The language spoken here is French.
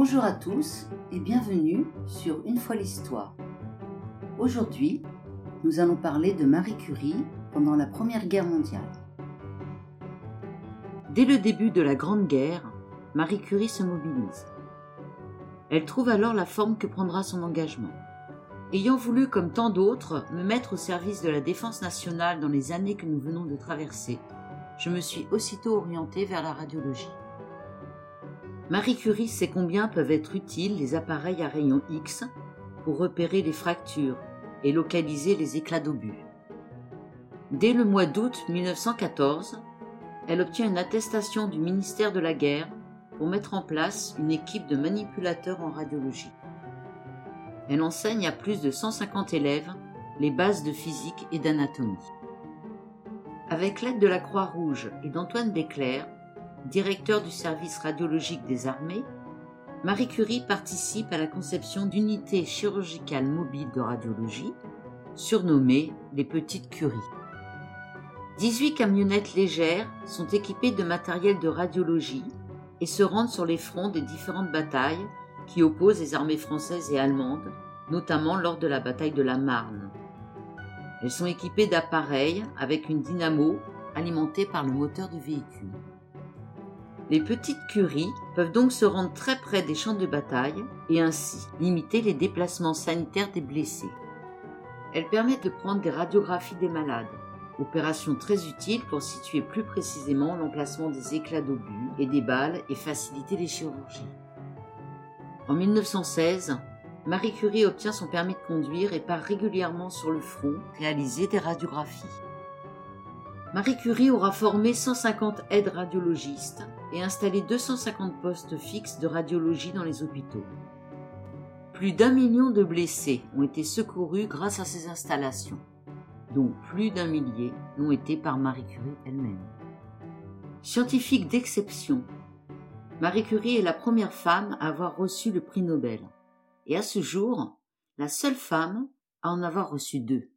Bonjour à tous et bienvenue sur Une fois l'histoire. Aujourd'hui, nous allons parler de Marie Curie pendant la Première Guerre mondiale. Dès le début de la Grande Guerre, Marie Curie se mobilise. Elle trouve alors la forme que prendra son engagement. Ayant voulu, comme tant d'autres, me mettre au service de la défense nationale dans les années que nous venons de traverser, je me suis aussitôt orientée vers la radiologie. Marie Curie sait combien peuvent être utiles les appareils à rayons X pour repérer les fractures et localiser les éclats d'obus. Dès le mois d'août 1914, elle obtient une attestation du ministère de la Guerre pour mettre en place une équipe de manipulateurs en radiologie. Elle enseigne à plus de 150 élèves les bases de physique et d'anatomie. Avec l'aide de la Croix-Rouge et d'Antoine Béclair, directeur du service radiologique des armées, Marie Curie participe à la conception d'unités chirurgicales mobiles de radiologie, surnommées les petites curies. 18 camionnettes légères sont équipées de matériel de radiologie et se rendent sur les fronts des différentes batailles qui opposent les armées françaises et allemandes, notamment lors de la bataille de la Marne. Elles sont équipées d'appareils avec une dynamo alimentée par le moteur du véhicule. Les petites curies peuvent donc se rendre très près des champs de bataille et ainsi limiter les déplacements sanitaires des blessés. Elles permettent de prendre des radiographies des malades, opération très utile pour situer plus précisément l'emplacement des éclats d'obus et des balles et faciliter les chirurgies. En 1916, Marie Curie obtient son permis de conduire et part régulièrement sur le front réaliser des radiographies. Marie Curie aura formé 150 aides radiologistes et installé 250 postes fixes de radiologie dans les hôpitaux. Plus d'un million de blessés ont été secourus grâce à ces installations, dont plus d'un millier l'ont été par Marie Curie elle-même. Scientifique d'exception, Marie Curie est la première femme à avoir reçu le prix Nobel, et à ce jour, la seule femme à en avoir reçu deux.